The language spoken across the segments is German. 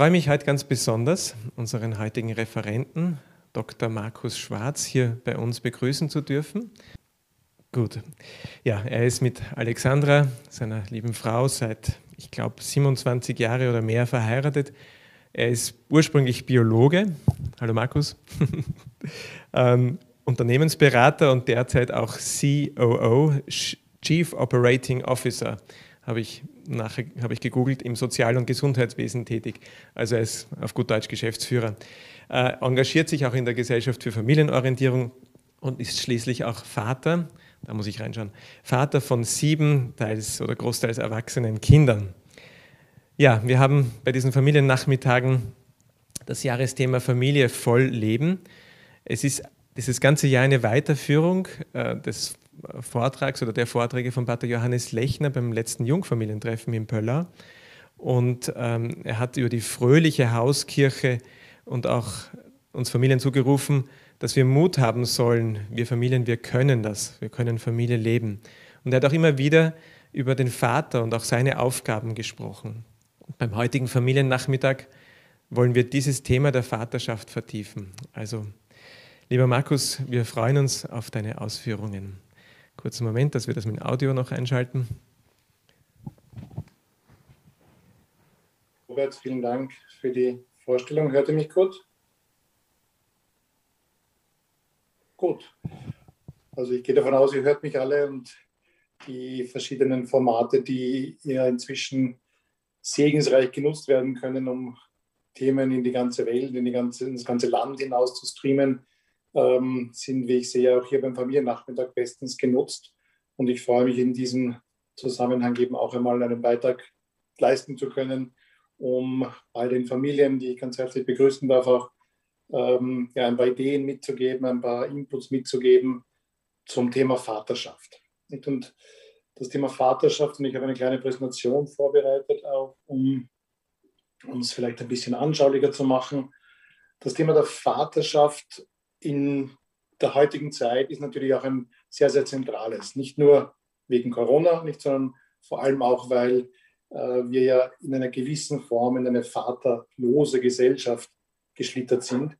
Freue mich heute ganz besonders, unseren heutigen Referenten, Dr. Markus Schwarz, hier bei uns begrüßen zu dürfen. Gut, ja, er ist mit Alexandra, seiner lieben Frau, seit, ich glaube, 27 Jahre oder mehr verheiratet. Er ist ursprünglich Biologe. Hallo Markus. ähm, Unternehmensberater und derzeit auch COO, Chief Operating Officer, habe ich, nachher, habe ich gegoogelt, im Sozial- und Gesundheitswesen tätig. Also ist auf gut Deutsch Geschäftsführer. Äh, engagiert sich auch in der Gesellschaft für Familienorientierung und ist schließlich auch Vater, da muss ich reinschauen, Vater von sieben, teils oder großteils erwachsenen Kindern. Ja, wir haben bei diesen Familiennachmittagen das Jahresthema Familie voll Leben. Es ist dieses ganze Jahr eine Weiterführung äh, des Vortrags oder der Vorträge von Pater Johannes Lechner beim letzten Jungfamilientreffen in Pöllau. Und ähm, er hat über die fröhliche Hauskirche und auch uns Familien zugerufen, dass wir Mut haben sollen. Wir Familien, wir können das. Wir können Familie leben. Und er hat auch immer wieder über den Vater und auch seine Aufgaben gesprochen. Beim heutigen Familiennachmittag wollen wir dieses Thema der Vaterschaft vertiefen. Also, lieber Markus, wir freuen uns auf deine Ausführungen. Kurzen Moment, dass wir das mit Audio noch einschalten. Robert, vielen Dank für die Vorstellung. Hört ihr mich gut? Gut. Also ich gehe davon aus, ihr hört mich alle und die verschiedenen Formate, die ja inzwischen segensreich genutzt werden können, um Themen in die ganze Welt, in, die ganze, in das ganze Land hinaus zu streamen, ähm, sind, wie ich sehe, auch hier beim Familiennachmittag bestens genutzt. Und ich freue mich in diesem Zusammenhang eben auch einmal einen Beitrag leisten zu können, um all den Familien, die ich ganz herzlich begrüßen darf, auch ähm, ja, ein paar Ideen mitzugeben, ein paar Inputs mitzugeben zum Thema Vaterschaft. Und das Thema Vaterschaft, und ich habe eine kleine Präsentation vorbereitet, auch um uns vielleicht ein bisschen anschaulicher zu machen. Das Thema der Vaterschaft in der heutigen Zeit ist natürlich auch ein sehr, sehr zentrales. Nicht nur wegen Corona, nicht, sondern vor allem auch, weil äh, wir ja in einer gewissen Form in eine vaterlose Gesellschaft geschlittert sind.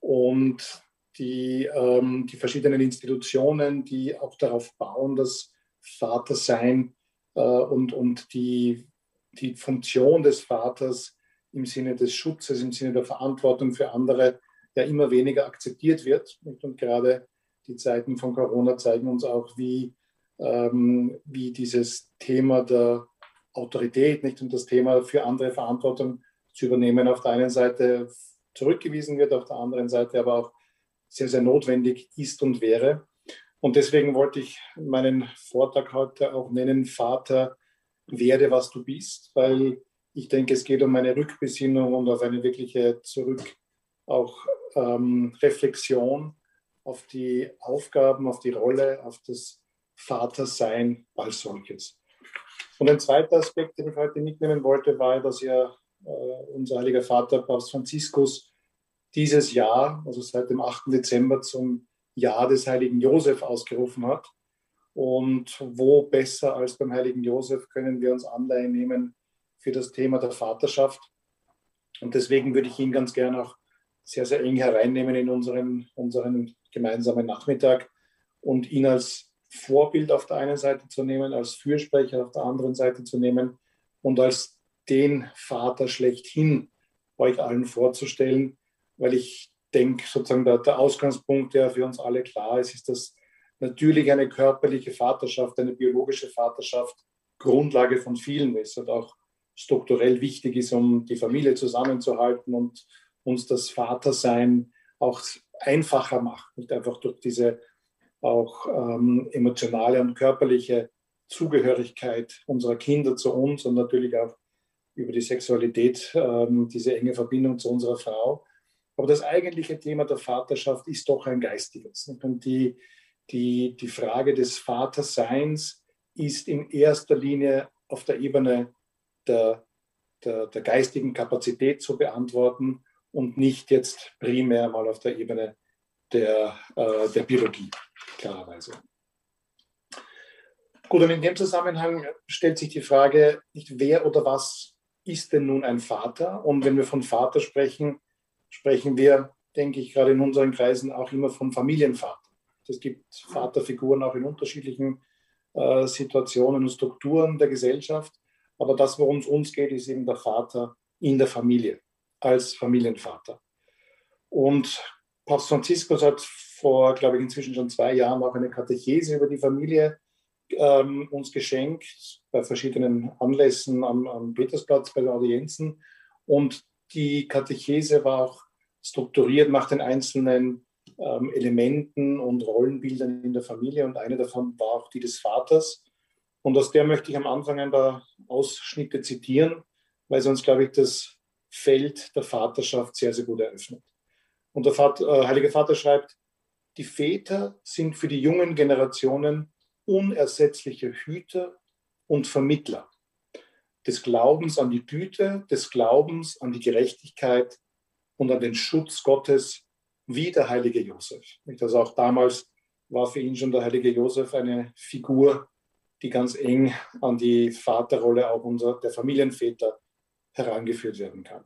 Und die, ähm, die verschiedenen Institutionen, die auch darauf bauen, dass Vatersein äh, und, und die, die Funktion des Vaters im Sinne des Schutzes, im Sinne der Verantwortung für andere ja immer weniger akzeptiert wird. Und gerade die Zeiten von Corona zeigen uns auch, wie, ähm, wie dieses Thema der Autorität nicht und das Thema für andere Verantwortung zu übernehmen auf der einen Seite zurückgewiesen wird, auf der anderen Seite aber auch sehr, sehr notwendig ist und wäre. Und deswegen wollte ich meinen Vortrag heute auch nennen, Vater, werde, was du bist, weil ich denke, es geht um eine Rückbesinnung und auf eine wirkliche Zurück, auch ähm, Reflexion auf die Aufgaben, auf die Rolle, auf das Vatersein als solches. Und ein zweiter Aspekt, den ich heute mitnehmen wollte, war, dass ja äh, unser heiliger Vater Papst Franziskus dieses Jahr, also seit dem 8. Dezember, zum Jahr des heiligen Josef ausgerufen hat. Und wo besser als beim heiligen Josef können wir uns Anleihen nehmen für das Thema der Vaterschaft. Und deswegen würde ich ihn ganz gerne auch sehr, sehr eng hereinnehmen in unseren, unseren gemeinsamen Nachmittag und ihn als Vorbild auf der einen Seite zu nehmen, als Fürsprecher auf der anderen Seite zu nehmen und als den Vater schlechthin euch allen vorzustellen, weil ich denke, sozusagen der, der Ausgangspunkt, der für uns alle klar ist, ist, dass natürlich eine körperliche Vaterschaft, eine biologische Vaterschaft Grundlage von vielen ist und auch strukturell wichtig ist, um die Familie zusammenzuhalten und uns das Vatersein auch einfacher macht. Nicht einfach durch diese auch ähm, emotionale und körperliche Zugehörigkeit unserer Kinder zu uns und natürlich auch über die Sexualität, ähm, diese enge Verbindung zu unserer Frau. Aber das eigentliche Thema der Vaterschaft ist doch ein geistiges. Und die, die, die Frage des Vaterseins ist in erster Linie auf der Ebene der, der, der geistigen Kapazität zu beantworten und nicht jetzt primär mal auf der Ebene der, äh, der Biologie, klarerweise. Gut, und in dem Zusammenhang stellt sich die Frage, nicht wer oder was ist denn nun ein Vater? Und wenn wir von Vater sprechen, sprechen wir, denke ich, gerade in unseren Kreisen auch immer vom Familienvater. Es gibt Vaterfiguren auch in unterschiedlichen äh, Situationen und Strukturen der Gesellschaft. Aber das, worum es uns geht, ist eben der Vater in der Familie, als Familienvater. Und Papst Franziskus hat vor, glaube ich, inzwischen schon zwei Jahren auch eine Katechese über die Familie ähm, uns geschenkt, bei verschiedenen Anlässen am, am Petersplatz bei den Audienzen. Und die Katechese war auch strukturiert nach den einzelnen ähm, Elementen und Rollenbildern in der Familie. Und eine davon war auch die des Vaters. Und aus der möchte ich am Anfang ein paar Ausschnitte zitieren, weil uns, glaube ich, das Feld der Vaterschaft sehr, sehr gut eröffnet. Und der Vater, äh, Heilige Vater schreibt, die Väter sind für die jungen Generationen unersetzliche Hüter und Vermittler des Glaubens an die Güte, des Glaubens an die Gerechtigkeit und an den Schutz Gottes, wie der heilige Josef. Also auch damals war für ihn schon der heilige Josef eine Figur, die ganz eng an die Vaterrolle auch unserer, der Familienväter herangeführt werden kann.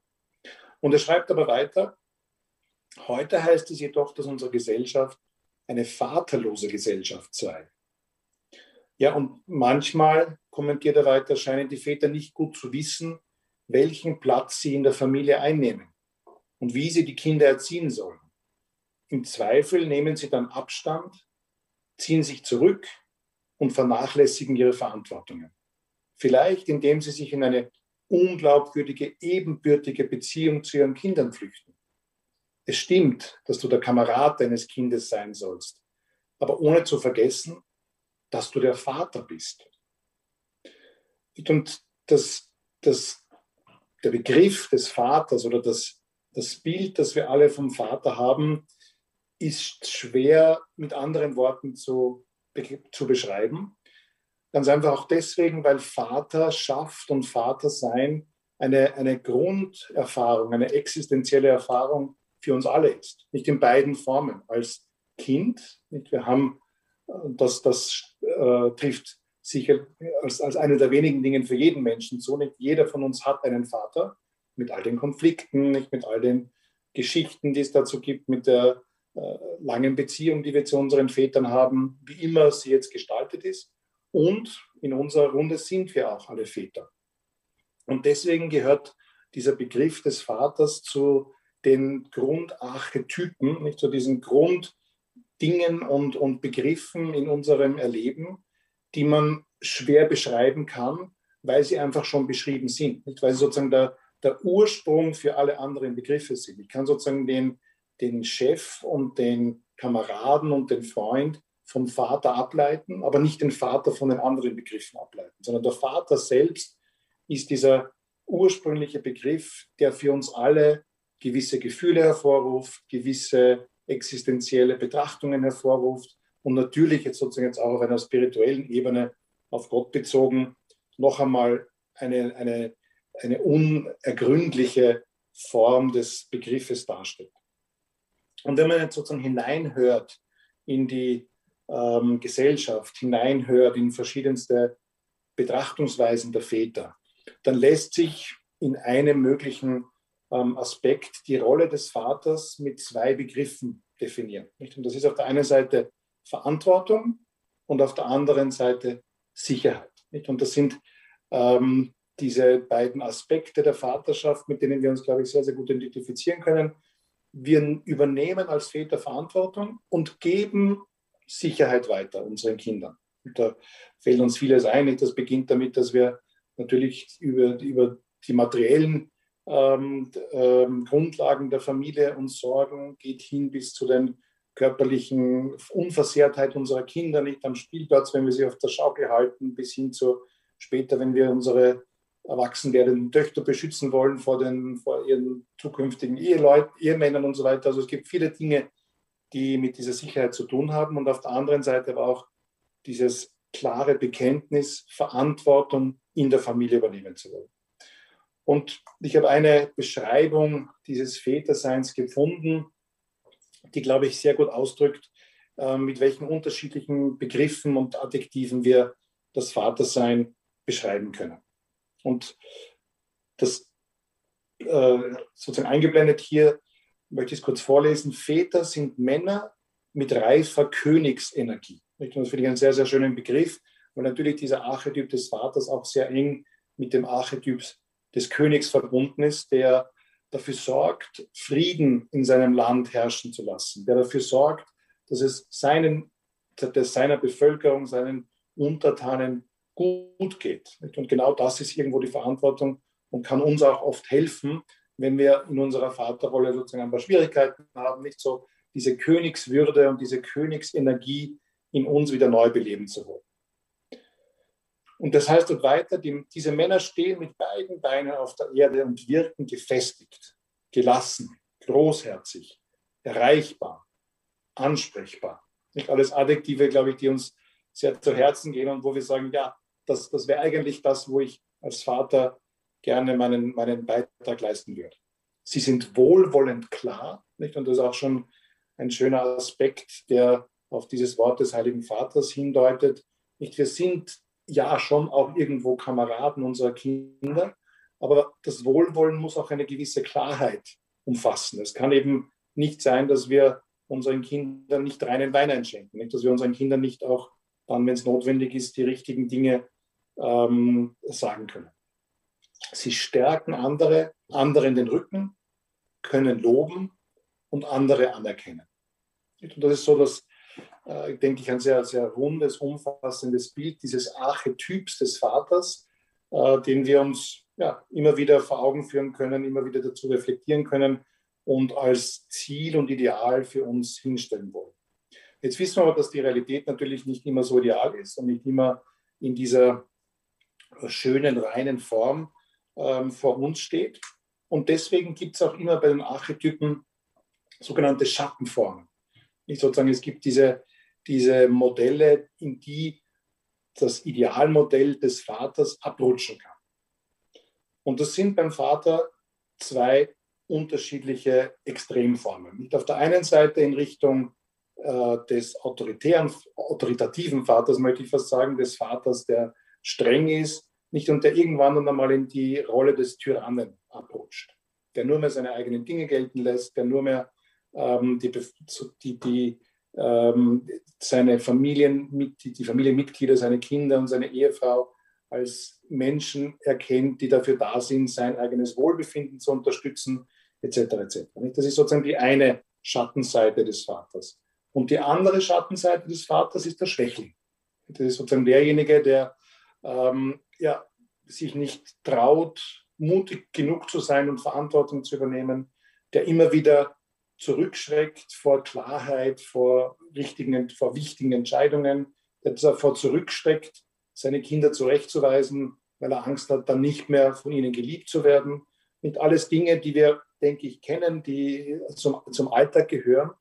Und er schreibt aber weiter, heute heißt es jedoch, dass unsere Gesellschaft eine vaterlose Gesellschaft sei. Ja, und manchmal, kommentiert er weiter, scheinen die Väter nicht gut zu wissen, welchen Platz sie in der Familie einnehmen und wie sie die Kinder erziehen sollen. Im Zweifel nehmen sie dann Abstand, ziehen sich zurück und vernachlässigen ihre Verantwortungen. Vielleicht indem sie sich in eine unglaubwürdige, ebenbürtige Beziehung zu ihren Kindern flüchten. Es stimmt, dass du der Kamerad deines Kindes sein sollst, aber ohne zu vergessen, dass du der Vater bist. Und das, das, der Begriff des Vaters oder das, das Bild, das wir alle vom Vater haben, ist schwer mit anderen Worten zu, zu beschreiben. Ganz einfach auch deswegen, weil Vaterschaft und Vatersein eine, eine Grunderfahrung, eine existenzielle Erfahrung für uns alle ist. Nicht in beiden Formen. Als Kind, nicht? wir haben, das, das äh, trifft sicher als, als eine der wenigen Dinge für jeden Menschen so. Nicht jeder von uns hat einen Vater mit all den Konflikten, nicht mit all den Geschichten, die es dazu gibt, mit der äh, langen Beziehung, die wir zu unseren Vätern haben, wie immer sie jetzt gestaltet ist. Und in unserer Runde sind wir auch alle Väter. Und deswegen gehört dieser Begriff des Vaters zu den Grundarchetypen, nicht zu diesen Grunddingen und, und Begriffen in unserem Erleben, die man schwer beschreiben kann, weil sie einfach schon beschrieben sind, nicht? weil sie sozusagen der, der Ursprung für alle anderen Begriffe sind. Ich kann sozusagen den, den Chef und den Kameraden und den Freund vom Vater ableiten, aber nicht den Vater von den anderen Begriffen ableiten, sondern der Vater selbst ist dieser ursprüngliche Begriff, der für uns alle gewisse Gefühle hervorruft, gewisse existenzielle Betrachtungen hervorruft und natürlich jetzt sozusagen jetzt auch auf einer spirituellen Ebene auf Gott bezogen noch einmal eine, eine, eine unergründliche Form des Begriffes darstellt. Und wenn man jetzt sozusagen hineinhört in die ähm, Gesellschaft, hineinhört in verschiedenste Betrachtungsweisen der Väter, dann lässt sich in einem möglichen ähm, Aspekt die Rolle des Vaters mit zwei Begriffen definieren. Nicht? Und das ist auf der einen Seite Verantwortung und auf der anderen Seite Sicherheit. Nicht? Und das sind ähm, diese beiden Aspekte der Vaterschaft, mit denen wir uns, glaube ich, sehr, sehr gut identifizieren können. Wir übernehmen als Väter Verantwortung und geben Sicherheit weiter unseren Kindern. Und da fällt uns vieles ein. Das beginnt damit, dass wir natürlich über, über die materiellen ähm, ähm, Grundlagen der Familie uns sorgen, geht hin bis zu den körperlichen Unversehrtheit unserer Kinder, nicht am Spielplatz, wenn wir sie auf der Schaukel halten, bis hin zu später, wenn wir unsere erwachsen werdenden Töchter beschützen wollen vor, den, vor ihren zukünftigen Eheleut, Ehemännern und so weiter. Also es gibt viele Dinge, die mit dieser Sicherheit zu tun haben und auf der anderen Seite aber auch dieses klare Bekenntnis, Verantwortung in der Familie übernehmen zu wollen. Und ich habe eine Beschreibung dieses Väterseins gefunden, die, glaube ich, sehr gut ausdrückt, äh, mit welchen unterschiedlichen Begriffen und Adjektiven wir das Vatersein beschreiben können. Und das äh, sozusagen eingeblendet hier, möchte ich es kurz vorlesen. Väter sind Männer mit reifer Königsenergie. Das finde ich einen sehr, sehr schönen Begriff, weil natürlich dieser Archetyp des Vaters auch sehr eng mit dem Archetyp des Königs verbunden ist, der dafür sorgt, Frieden in seinem Land herrschen zu lassen, der dafür sorgt, dass es seinen, dass seiner Bevölkerung, seinen Untertanen gut geht. Und genau das ist irgendwo die Verantwortung und kann uns auch oft helfen, wenn wir in unserer Vaterrolle sozusagen ein paar Schwierigkeiten haben, nicht so diese Königswürde und diese Königsenergie in uns wieder neu beleben zu wollen. Und das heißt dort weiter, die, diese Männer stehen mit beiden Beinen auf der Erde und wirken gefestigt, gelassen, großherzig, erreichbar, ansprechbar. Nicht alles Adjektive, glaube ich, die uns sehr zu Herzen gehen und wo wir sagen, ja, das, das wäre eigentlich das, wo ich als Vater gerne meinen, meinen Beitrag leisten würde. Sie sind wohlwollend klar, nicht? und das ist auch schon ein schöner Aspekt, der auf dieses Wort des Heiligen Vaters hindeutet. Nicht? Wir sind ja schon auch irgendwo Kameraden unserer Kinder, aber das Wohlwollen muss auch eine gewisse Klarheit umfassen. Es kann eben nicht sein, dass wir unseren Kindern nicht reinen Wein einschenken, nicht? dass wir unseren Kindern nicht auch dann, wenn es notwendig ist, die richtigen Dinge ähm, sagen können. Sie stärken andere, anderen den Rücken, können loben und andere anerkennen. Und das ist so das, äh, denke ich, ein sehr, sehr rundes, umfassendes Bild dieses Archetyps des Vaters, äh, den wir uns ja, immer wieder vor Augen führen können, immer wieder dazu reflektieren können und als Ziel und Ideal für uns hinstellen wollen. Jetzt wissen wir aber, dass die Realität natürlich nicht immer so ideal ist und nicht immer in dieser schönen, reinen Form ähm, vor uns steht. Und deswegen gibt es auch immer bei den Archetypen sogenannte Schattenformen. Nicht sozusagen, es gibt diese, diese Modelle, in die das Idealmodell des Vaters abrutschen kann. Und das sind beim Vater zwei unterschiedliche Extremformen. Nicht auf der einen Seite in Richtung äh, des autoritären, autoritativen Vaters, möchte ich fast sagen, des Vaters, der streng ist, nicht und der irgendwann einmal in die Rolle des Tyrannen abrutscht, der nur mehr seine eigenen Dinge gelten lässt, der nur mehr ähm, die, die, die ähm, seine Familien, die, die Familienmitglieder, seine Kinder und seine Ehefrau als Menschen erkennt, die dafür da sind, sein eigenes Wohlbefinden zu unterstützen, etc. etc. Das ist sozusagen die eine Schattenseite des Vaters. Und die andere Schattenseite des Vaters ist der Schwächling. Das ist sozusagen derjenige, der ähm, ja, sich nicht traut, mutig genug zu sein und Verantwortung zu übernehmen, der immer wieder zurückschreckt vor Klarheit, vor, richtigen, vor wichtigen Entscheidungen, der davor zurückschreckt, seine Kinder zurechtzuweisen, weil er Angst hat, dann nicht mehr von ihnen geliebt zu werden. Und alles Dinge, die wir, denke ich, kennen, die zum, zum Alltag gehören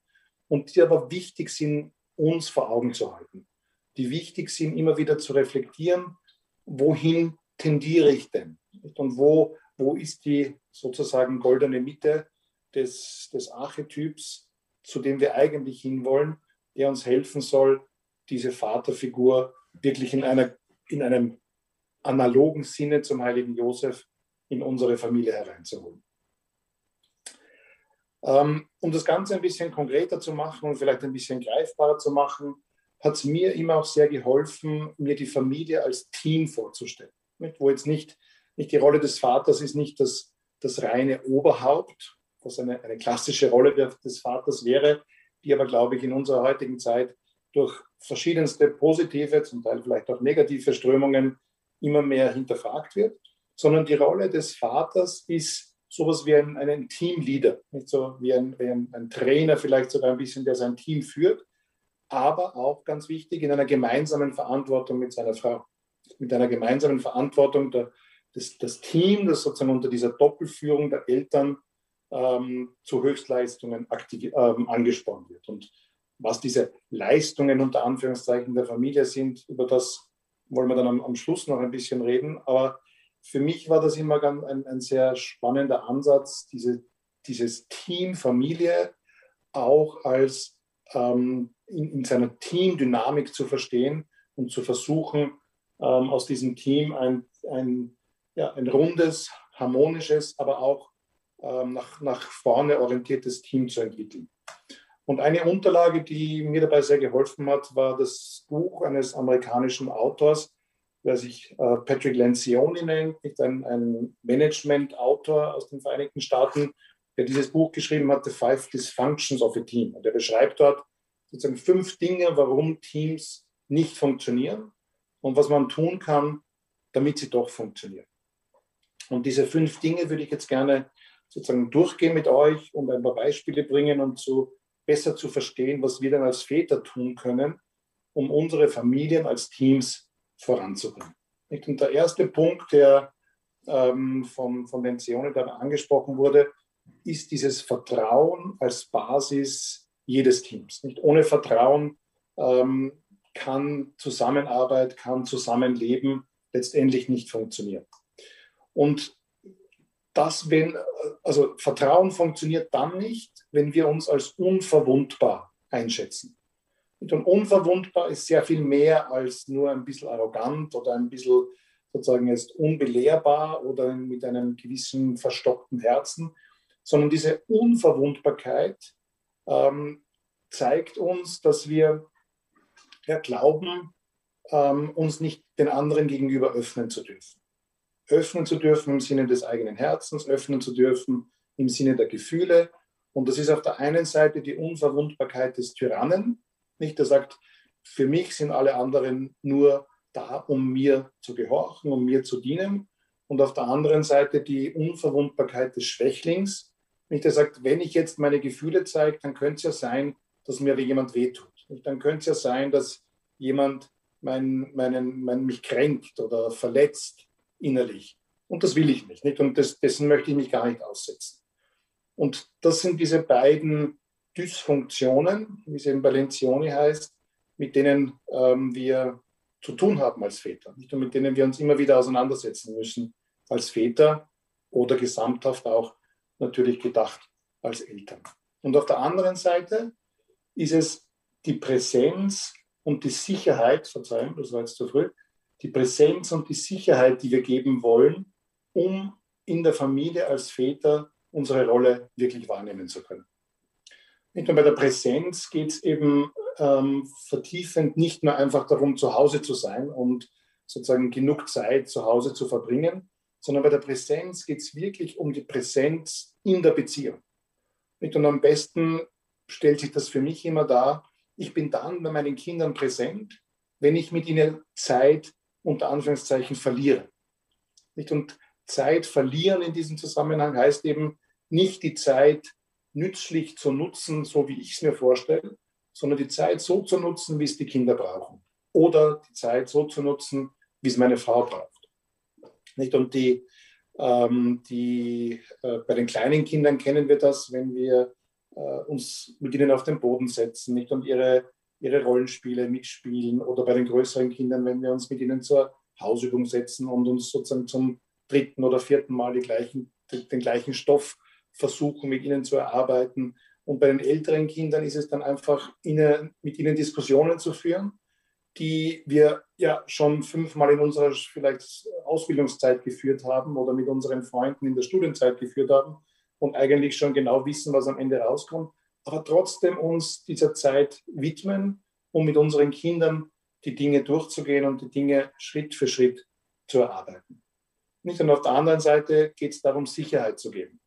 und die aber wichtig sind, uns vor Augen zu halten. Die wichtig sind, immer wieder zu reflektieren, wohin tendiere ich denn? Und wo, wo ist die sozusagen goldene Mitte des, des Archetyps, zu dem wir eigentlich hinwollen, der uns helfen soll, diese Vaterfigur wirklich in, einer, in einem analogen Sinne zum heiligen Josef in unsere Familie hereinzuholen. Ähm, um das Ganze ein bisschen konkreter zu machen und vielleicht ein bisschen greifbarer zu machen, hat es mir immer auch sehr geholfen, mir die Familie als Team vorzustellen. Wo jetzt nicht, nicht die Rolle des Vaters ist nicht das, das reine Oberhaupt, was eine, eine klassische Rolle des Vaters wäre, die aber, glaube ich, in unserer heutigen Zeit durch verschiedenste positive, zum Teil vielleicht auch negative Strömungen immer mehr hinterfragt wird, sondern die Rolle des Vaters ist sowas wie ein, ein Teamleader, nicht so wie ein, wie ein Trainer vielleicht sogar ein bisschen, der sein Team führt, aber auch ganz wichtig in einer gemeinsamen Verantwortung mit seiner Frau, mit einer gemeinsamen Verantwortung der, des, das Team, das sozusagen unter dieser Doppelführung der Eltern ähm, zu Höchstleistungen aktiv, ähm, angespornt wird. Und was diese Leistungen unter Anführungszeichen der Familie sind, über das wollen wir dann am, am Schluss noch ein bisschen reden. Aber für mich war das immer ganz ein, ein sehr spannender Ansatz, diese, dieses Team Familie auch als ähm, in, in seiner Teamdynamik zu verstehen und zu versuchen, ähm, aus diesem Team ein, ein, ja, ein rundes, harmonisches, aber auch ähm, nach, nach vorne orientiertes Team zu entwickeln. Und eine Unterlage, die mir dabei sehr geholfen hat, war das Buch eines amerikanischen Autors, der sich äh, Patrick Lencioni nennt, ein, ein Management-Autor aus den Vereinigten Staaten, der dieses Buch geschrieben hat, The Five Dysfunctions of a Team. Und er beschreibt dort sozusagen fünf Dinge, warum Teams nicht funktionieren und was man tun kann, damit sie doch funktionieren. Und diese fünf Dinge würde ich jetzt gerne sozusagen durchgehen mit euch und ein paar Beispiele bringen und so besser zu verstehen, was wir dann als Väter tun können, um unsere Familien als Teams voranzubringen. Und der erste Punkt, der ähm, von, von den Zionen dann angesprochen wurde, ist dieses Vertrauen als Basis jedes Teams. Nicht ohne Vertrauen ähm, kann Zusammenarbeit, kann Zusammenleben letztendlich nicht funktionieren. Und das, wenn, also Vertrauen funktioniert dann nicht, wenn wir uns als unverwundbar einschätzen. Und unverwundbar ist sehr viel mehr als nur ein bisschen arrogant oder ein bisschen sozusagen jetzt unbelehrbar oder mit einem gewissen verstockten Herzen, sondern diese Unverwundbarkeit ähm, zeigt uns, dass wir ja, glauben, ähm, uns nicht den anderen gegenüber öffnen zu dürfen. Öffnen zu dürfen im Sinne des eigenen Herzens, öffnen zu dürfen im Sinne der Gefühle. Und das ist auf der einen Seite die Unverwundbarkeit des Tyrannen, nicht, der sagt, für mich sind alle anderen nur da, um mir zu gehorchen, um mir zu dienen. Und auf der anderen Seite die Unverwundbarkeit des Schwächlings, nicht, der sagt, wenn ich jetzt meine Gefühle zeige, dann könnte es ja sein, dass mir jemand wehtut. Dann könnte es ja sein, dass jemand mein, meinen, mein, mich kränkt oder verletzt innerlich. Und das will ich nicht. nicht? Und das, dessen möchte ich mich gar nicht aussetzen. Und das sind diese beiden Dysfunktionen, wie es eben bei Lencioni heißt, mit denen ähm, wir zu tun haben als Väter. Nicht? Und mit denen wir uns immer wieder auseinandersetzen müssen als Väter oder gesamthaft auch natürlich gedacht als Eltern. Und auf der anderen Seite ist es die Präsenz und die Sicherheit, Verzeihung, das war jetzt zu früh, die Präsenz und die Sicherheit, die wir geben wollen, um in der Familie als Väter unsere Rolle wirklich wahrnehmen zu können. Nicht nur bei der Präsenz geht es eben ähm, vertiefend nicht nur einfach darum, zu Hause zu sein und sozusagen genug Zeit zu Hause zu verbringen, sondern bei der Präsenz geht es wirklich um die Präsenz in der Beziehung. Und am besten stellt sich das für mich immer dar, ich bin dann bei meinen Kindern präsent, wenn ich mit ihnen Zeit unter Anführungszeichen verliere. Und Zeit verlieren in diesem Zusammenhang heißt eben nicht die Zeit nützlich zu nutzen, so wie ich es mir vorstelle, sondern die Zeit so zu nutzen, wie es die Kinder brauchen. Oder die Zeit so zu nutzen, wie es meine Frau braucht. Nicht? Und die, ähm, die, äh, bei den kleinen Kindern kennen wir das, wenn wir äh, uns mit ihnen auf den Boden setzen nicht? und ihre, ihre Rollenspiele mitspielen. Oder bei den größeren Kindern, wenn wir uns mit ihnen zur Hausübung setzen und uns sozusagen zum dritten oder vierten Mal die gleichen, den gleichen Stoff versuchen, mit ihnen zu erarbeiten. Und bei den älteren Kindern ist es dann einfach, ihnen, mit ihnen Diskussionen zu führen, die wir ja schon fünfmal in unserer vielleicht Ausbildungszeit geführt haben oder mit unseren Freunden in der Studienzeit geführt haben und eigentlich schon genau wissen, was am Ende rauskommt, aber trotzdem uns dieser Zeit widmen, um mit unseren Kindern die Dinge durchzugehen und die Dinge Schritt für Schritt zu erarbeiten. Nicht? Und auf der anderen Seite geht es darum, Sicherheit zu geben.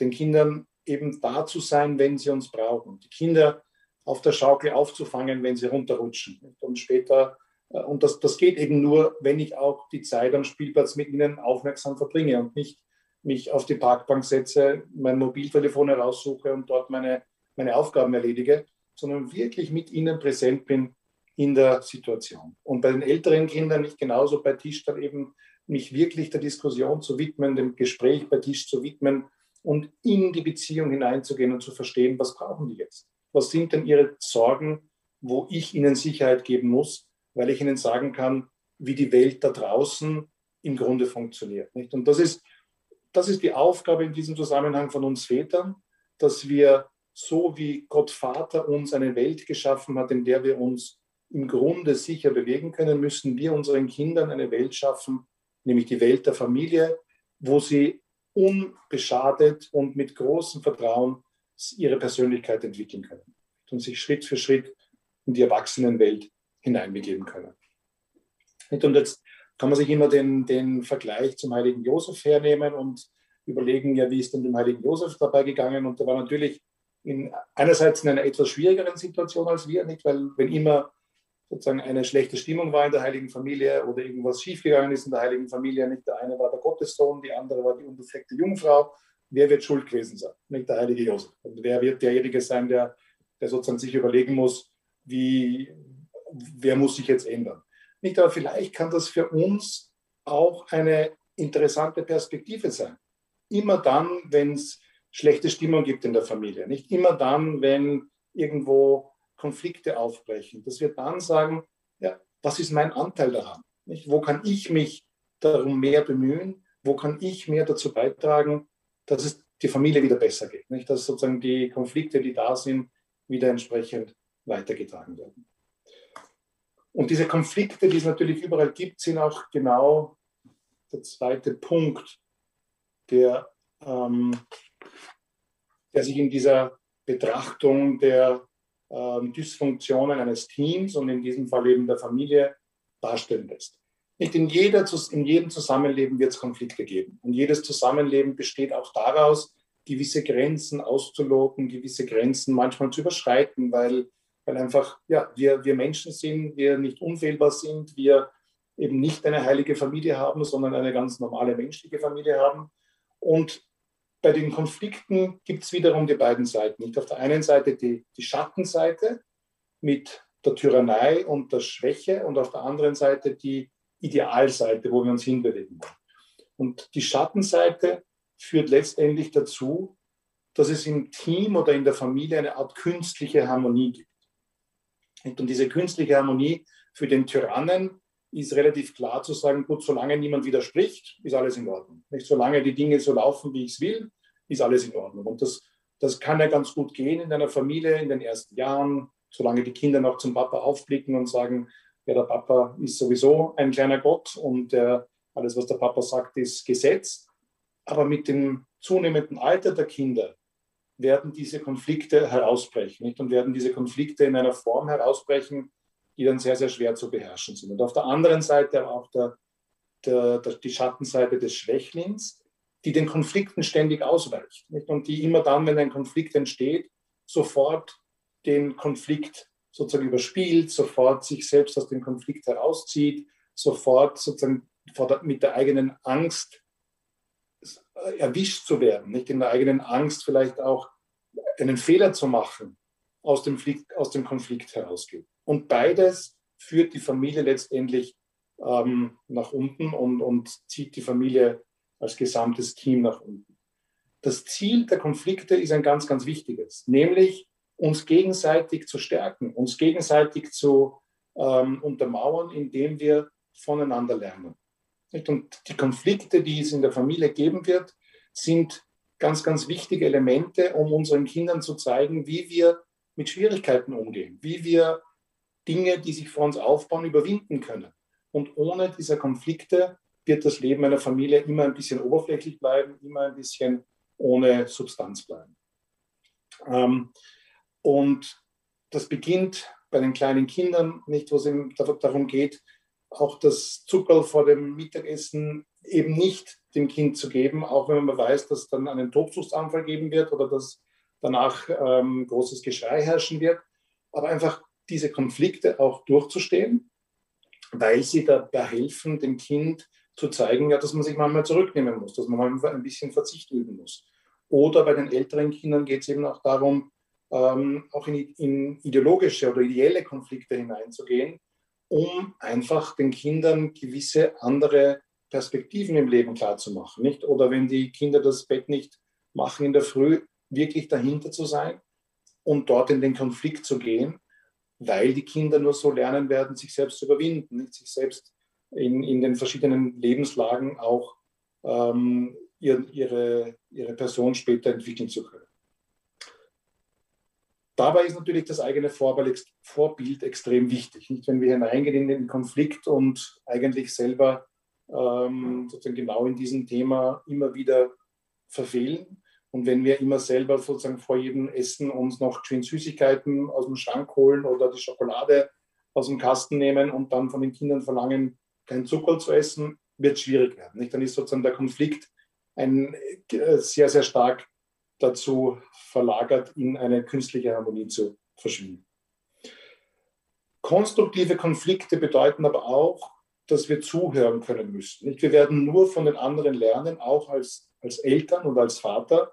Den Kindern eben da zu sein, wenn sie uns brauchen. Die Kinder auf der Schaukel aufzufangen, wenn sie runterrutschen. Und später, äh, und das, das geht eben nur, wenn ich auch die Zeit am Spielplatz mit ihnen aufmerksam verbringe und nicht mich auf die Parkbank setze, mein Mobiltelefon heraussuche und dort meine, meine Aufgaben erledige, sondern wirklich mit ihnen präsent bin in der Situation. Und bei den älteren Kindern nicht genauso bei Tisch dann eben mich wirklich der Diskussion zu widmen, dem Gespräch bei Tisch zu widmen und in die Beziehung hineinzugehen und zu verstehen, was brauchen die jetzt? Was sind denn ihre Sorgen, wo ich ihnen Sicherheit geben muss, weil ich ihnen sagen kann, wie die Welt da draußen im Grunde funktioniert. Nicht? Und das ist das ist die Aufgabe in diesem Zusammenhang von uns Vätern, dass wir so wie Gott Vater uns eine Welt geschaffen hat, in der wir uns im Grunde sicher bewegen können, müssen wir unseren Kindern eine Welt schaffen, nämlich die Welt der Familie, wo sie unbeschadet und mit großem Vertrauen ihre Persönlichkeit entwickeln können und sich Schritt für Schritt in die Erwachsenenwelt hineinbegeben können. Und jetzt kann man sich immer den, den Vergleich zum heiligen Josef hernehmen und überlegen, ja, wie ist denn dem heiligen Josef dabei gegangen? Und der war natürlich in, einerseits in einer etwas schwierigeren Situation als wir, nicht? Weil wenn immer sozusagen eine schlechte Stimmung war in der heiligen Familie oder irgendwas schiefgegangen ist in der heiligen Familie, nicht der eine war der Gottessohn, die andere war die unbefleckte Jungfrau, wer wird schuld gewesen sein? Nicht der heilige Josef. Und wer wird derjenige sein, der, der sozusagen sich überlegen muss, wie, wer muss sich jetzt ändern? Nicht, aber vielleicht kann das für uns auch eine interessante Perspektive sein. Immer dann, wenn es schlechte Stimmung gibt in der Familie, nicht immer dann, wenn irgendwo Konflikte aufbrechen, dass wir dann sagen, ja, was ist mein Anteil daran? Nicht? Wo kann ich mich darum mehr bemühen? Wo kann ich mehr dazu beitragen, dass es die Familie wieder besser geht? Nicht? Dass sozusagen die Konflikte, die da sind, wieder entsprechend weitergetragen werden. Und diese Konflikte, die es natürlich überall gibt, sind auch genau der zweite Punkt, der, ähm, der sich in dieser Betrachtung der ähm, Dysfunktionen eines Teams und in diesem Fall eben der Familie darstellen lässt. Nicht in, jeder, in jedem Zusammenleben wird es Konflikte geben. Und jedes Zusammenleben besteht auch daraus, gewisse Grenzen auszuloten, gewisse Grenzen manchmal zu überschreiten, weil weil einfach ja, wir, wir Menschen sind, wir nicht unfehlbar sind, wir eben nicht eine heilige Familie haben, sondern eine ganz normale menschliche Familie haben. Und bei den Konflikten gibt es wiederum die beiden Seiten. Nicht auf der einen Seite die, die Schattenseite mit der Tyrannei und der Schwäche und auf der anderen Seite die Idealseite, wo wir uns hinbewegen wollen. Und die Schattenseite führt letztendlich dazu, dass es im Team oder in der Familie eine Art künstliche Harmonie gibt. Und diese künstliche Harmonie für den Tyrannen ist relativ klar zu sagen, gut, solange niemand widerspricht, ist alles in Ordnung. Nicht solange die Dinge so laufen, wie ich es will, ist alles in Ordnung. Und das, das kann ja ganz gut gehen in einer Familie in den ersten Jahren, solange die Kinder noch zum Papa aufblicken und sagen, ja, der Papa ist sowieso ein kleiner Gott und äh, alles, was der Papa sagt, ist Gesetz. Aber mit dem zunehmenden Alter der Kinder werden diese Konflikte herausbrechen nicht? und werden diese Konflikte in einer Form herausbrechen, die dann sehr, sehr schwer zu beherrschen sind. Und auf der anderen Seite aber auch der, der, der, die Schattenseite des Schwächlings, die den Konflikten ständig ausweicht nicht? und die immer dann, wenn ein Konflikt entsteht, sofort den Konflikt sozusagen überspielt, sofort sich selbst aus dem Konflikt herauszieht, sofort sozusagen mit der eigenen Angst erwischt zu werden, nicht in der eigenen Angst vielleicht auch einen Fehler zu machen, aus dem, aus dem Konflikt herausgeht. Und beides führt die Familie letztendlich ähm, nach unten und, und zieht die Familie als gesamtes Team nach unten. Das Ziel der Konflikte ist ein ganz, ganz wichtiges, nämlich uns gegenseitig zu stärken, uns gegenseitig zu ähm, untermauern, indem wir voneinander lernen. Und die Konflikte, die es in der Familie geben wird, sind ganz, ganz wichtige Elemente, um unseren Kindern zu zeigen, wie wir mit Schwierigkeiten umgehen, wie wir Dinge, die sich vor uns aufbauen, überwinden können. Und ohne diese Konflikte wird das Leben einer Familie immer ein bisschen oberflächlich bleiben, immer ein bisschen ohne Substanz bleiben. Ähm, und das beginnt bei den kleinen Kindern, nicht, wo es darum geht, auch das Zuckerl vor dem Mittagessen eben nicht dem Kind zu geben, auch wenn man weiß, dass dann einen Tobsuchtsanfall geben wird oder dass danach ähm, großes Geschrei herrschen wird. Aber einfach diese Konflikte auch durchzustehen, weil sie dabei helfen, dem Kind zu zeigen, ja, dass man sich manchmal zurücknehmen muss, dass man manchmal ein bisschen Verzicht üben muss. Oder bei den älteren Kindern geht es eben auch darum, ähm, auch in, in ideologische oder ideelle Konflikte hineinzugehen, um einfach den Kindern gewisse andere Perspektiven im Leben klarzumachen. Nicht? Oder wenn die Kinder das Bett nicht machen in der Früh, wirklich dahinter zu sein und dort in den Konflikt zu gehen, weil die Kinder nur so lernen werden, sich selbst zu überwinden, nicht? sich selbst in, in den verschiedenen Lebenslagen auch ähm, ihr, ihre, ihre Person später entwickeln zu können. Dabei ist natürlich das eigene Vorbild extrem wichtig. Nicht? Wenn wir hineingehen in den Konflikt und eigentlich selber ähm, sozusagen genau in diesem Thema immer wieder verfehlen. Und wenn wir immer selber sozusagen vor jedem Essen uns noch schön Süßigkeiten aus dem Schrank holen oder die Schokolade aus dem Kasten nehmen und dann von den Kindern verlangen, kein Zucker zu essen, wird schwierig werden. Nicht? Dann ist sozusagen der Konflikt ein, äh, sehr, sehr stark dazu verlagert, in eine künstliche Harmonie zu verschwinden. Konstruktive Konflikte bedeuten aber auch, dass wir zuhören können müssen. Wir werden nur von den anderen lernen, auch als, als Eltern und als Vater,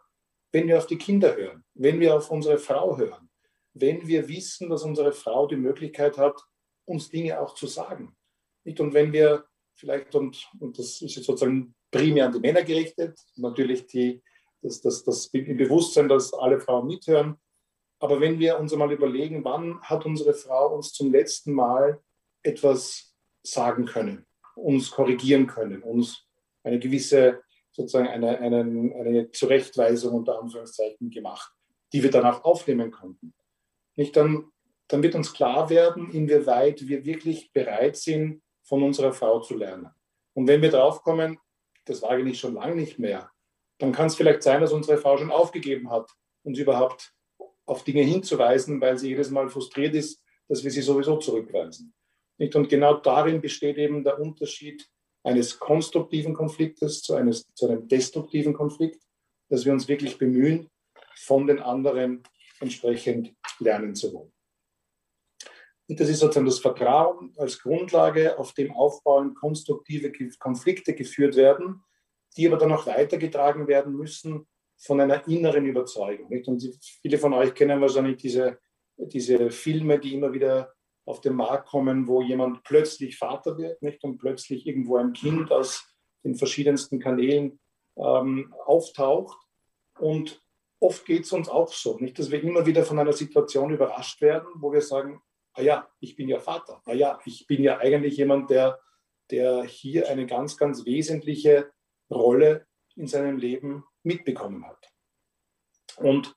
wenn wir auf die Kinder hören, wenn wir auf unsere Frau hören, wenn wir wissen, dass unsere Frau die Möglichkeit hat, uns Dinge auch zu sagen. Und wenn wir vielleicht, und, und das ist jetzt sozusagen primär an die Männer gerichtet, natürlich die, das, das, das Bewusstsein, dass alle Frauen mithören, aber wenn wir uns einmal überlegen, wann hat unsere Frau uns zum letzten Mal etwas sagen können, uns korrigieren können, uns eine gewisse sozusagen eine, eine, eine Zurechtweisung unter Anführungszeichen gemacht, die wir danach aufnehmen konnten. Nicht dann, dann wird uns klar werden, inwieweit wir wirklich bereit sind, von unserer Frau zu lernen. Und wenn wir draufkommen, das war eigentlich schon lange nicht mehr, dann kann es vielleicht sein, dass unsere Frau schon aufgegeben hat, uns überhaupt auf Dinge hinzuweisen, weil sie jedes Mal frustriert ist, dass wir sie sowieso zurückweisen. Und genau darin besteht eben der Unterschied eines konstruktiven Konfliktes zu, eines, zu einem destruktiven Konflikt, dass wir uns wirklich bemühen, von den anderen entsprechend lernen zu wollen. Und das ist sozusagen das Vertrauen als Grundlage, auf dem aufbauend konstruktive Konflikte geführt werden, die aber dann auch weitergetragen werden müssen von einer inneren Überzeugung. Und viele von euch kennen wahrscheinlich diese, diese Filme, die immer wieder auf den Markt kommen, wo jemand plötzlich Vater wird nicht? und plötzlich irgendwo ein Kind aus den verschiedensten Kanälen ähm, auftaucht. Und oft geht es uns auch so, nicht, dass wir immer wieder von einer Situation überrascht werden, wo wir sagen, ah ja, ich bin ja Vater, ah ja, ich bin ja eigentlich jemand, der, der hier eine ganz, ganz wesentliche Rolle in seinem Leben mitbekommen hat. Und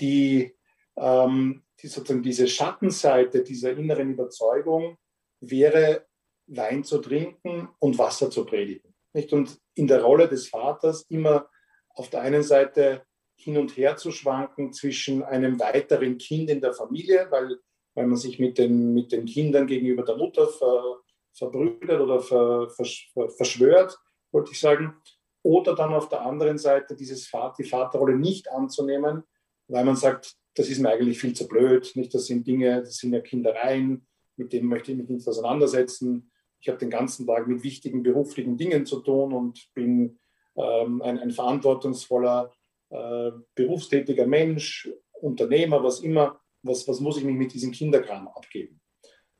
die, ähm, die sozusagen diese Schattenseite dieser inneren Überzeugung wäre, Wein zu trinken und Wasser zu predigen. Nicht? Und in der Rolle des Vaters immer auf der einen Seite hin und her zu schwanken zwischen einem weiteren Kind in der Familie, weil, weil man sich mit den, mit den Kindern gegenüber der Mutter ver, verbrüdert oder ver, ver, verschwört, wollte ich sagen, oder dann auf der anderen Seite dieses Vater, die Vaterrolle nicht anzunehmen, weil man sagt, das ist mir eigentlich viel zu blöd. Nicht, das sind Dinge, das sind ja Kindereien, mit denen möchte ich mich nicht auseinandersetzen. Ich habe den ganzen Tag mit wichtigen beruflichen Dingen zu tun und bin ähm, ein, ein, verantwortungsvoller, äh, berufstätiger Mensch, Unternehmer, was immer. Was, was muss ich mich mit diesem Kinderkram abgeben?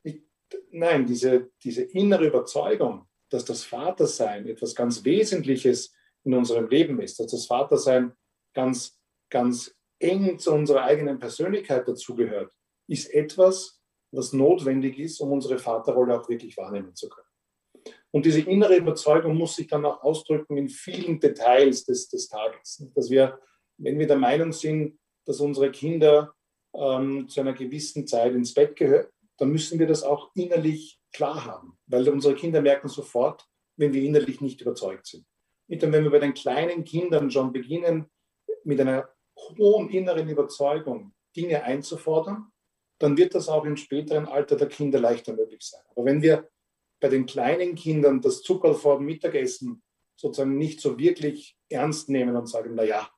Ich, nein, diese, diese innere Überzeugung, dass das Vatersein etwas ganz Wesentliches in unserem Leben ist, dass das Vatersein ganz, ganz eng zu unserer eigenen Persönlichkeit dazugehört, ist etwas, was notwendig ist, um unsere Vaterrolle auch wirklich wahrnehmen zu können. Und diese innere Überzeugung muss sich dann auch ausdrücken in vielen Details des, des Tages. Dass wir, wenn wir der Meinung sind, dass unsere Kinder ähm, zu einer gewissen Zeit ins Bett gehören, dann müssen wir das auch innerlich klar haben, weil unsere Kinder merken sofort, wenn wir innerlich nicht überzeugt sind. Und wenn wir bei den kleinen Kindern schon beginnen, mit einer hohen inneren Überzeugung Dinge einzufordern, dann wird das auch im späteren Alter der Kinder leichter möglich sein. Aber wenn wir bei den kleinen Kindern das Zucker vor dem Mittagessen sozusagen nicht so wirklich ernst nehmen und sagen, naja,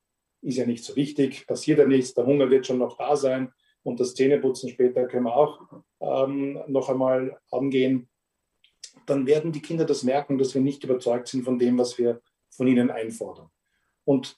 ist ja nicht so wichtig, passiert ja nichts, der Hunger wird schon noch da sein und das Zähneputzen später können wir auch ähm, noch einmal angehen, dann werden die Kinder das merken, dass wir nicht überzeugt sind von dem, was wir von ihnen einfordern. Und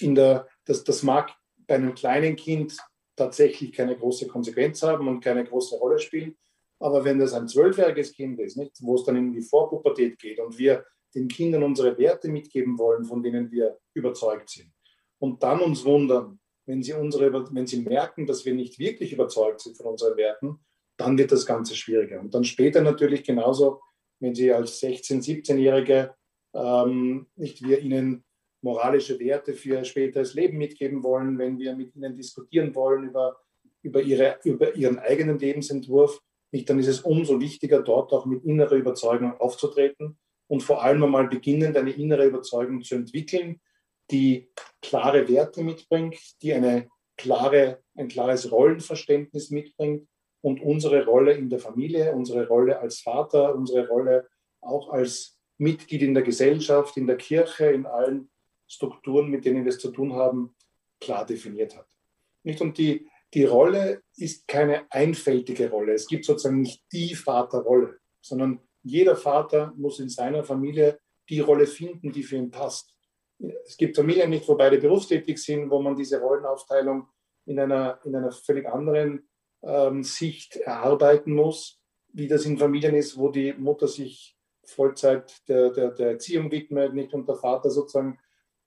in der das, das mag bei einem kleinen Kind tatsächlich keine große Konsequenz haben und keine große Rolle spielen. Aber wenn das ein zwölfjähriges Kind ist, nicht, wo es dann in die Vorpubertät geht und wir den Kindern unsere Werte mitgeben wollen, von denen wir überzeugt sind, und dann uns wundern, wenn sie, unsere, wenn sie merken, dass wir nicht wirklich überzeugt sind von unseren Werten, dann wird das Ganze schwieriger. Und dann später natürlich genauso, wenn sie als 16-, 17-Jährige ähm, nicht wir ihnen moralische Werte für späteres Leben mitgeben wollen, wenn wir mit ihnen diskutieren wollen über, über, ihre, über ihren eigenen Lebensentwurf, nicht, dann ist es umso wichtiger, dort auch mit innerer Überzeugung aufzutreten, und vor allem einmal beginnend eine innere Überzeugung zu entwickeln, die klare Werte mitbringt, die eine klare, ein klares Rollenverständnis mitbringt und unsere Rolle in der Familie, unsere Rolle als Vater, unsere Rolle auch als Mitglied in der Gesellschaft, in der Kirche, in allen Strukturen, mit denen wir es zu tun haben, klar definiert hat. Nicht? Und die, die Rolle ist keine einfältige Rolle. Es gibt sozusagen nicht die Vaterrolle, sondern jeder Vater muss in seiner Familie die Rolle finden, die für ihn passt. Es gibt Familien nicht, wo beide berufstätig sind, wo man diese Rollenaufteilung in einer, in einer völlig anderen ähm, Sicht erarbeiten muss, wie das in Familien ist, wo die Mutter sich Vollzeit der, der, der Erziehung widmet, nicht und der Vater sozusagen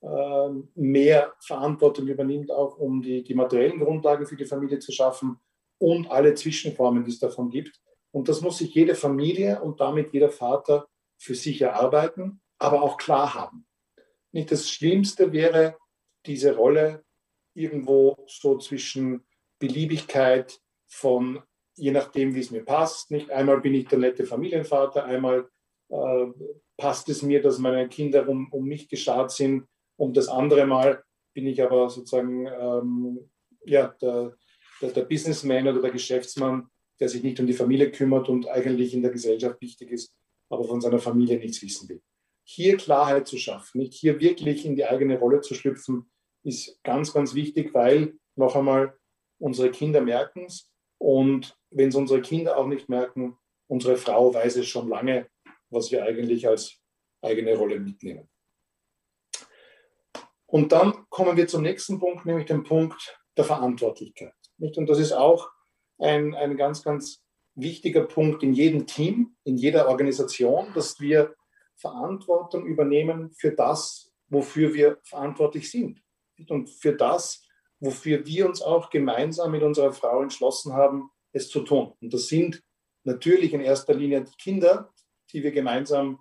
äh, mehr Verantwortung übernimmt, auch um die, die materiellen Grundlagen für die Familie zu schaffen und alle Zwischenformen, die es davon gibt. Und das muss sich jede Familie und damit jeder Vater für sich erarbeiten, aber auch klar haben. Nicht das Schlimmste wäre, diese Rolle irgendwo so zwischen Beliebigkeit von, je nachdem, wie es mir passt. Nicht einmal bin ich der nette Familienvater, einmal äh, passt es mir, dass meine Kinder um, um mich geschart sind und das andere Mal bin ich aber sozusagen ähm, ja, der, der, der Businessman oder der Geschäftsmann, der sich nicht um die Familie kümmert und eigentlich in der Gesellschaft wichtig ist, aber von seiner Familie nichts wissen will. Hier Klarheit zu schaffen, nicht hier wirklich in die eigene Rolle zu schlüpfen, ist ganz, ganz wichtig, weil noch einmal unsere Kinder merken es und wenn es unsere Kinder auch nicht merken, unsere Frau weiß es schon lange, was wir eigentlich als eigene Rolle mitnehmen. Und dann kommen wir zum nächsten Punkt, nämlich dem Punkt der Verantwortlichkeit. Und das ist auch ein, ein ganz, ganz wichtiger Punkt in jedem Team, in jeder Organisation, dass wir Verantwortung übernehmen für das, wofür wir verantwortlich sind. Und für das, wofür wir uns auch gemeinsam mit unserer Frau entschlossen haben, es zu tun. Und das sind natürlich in erster Linie die Kinder, die wir gemeinsam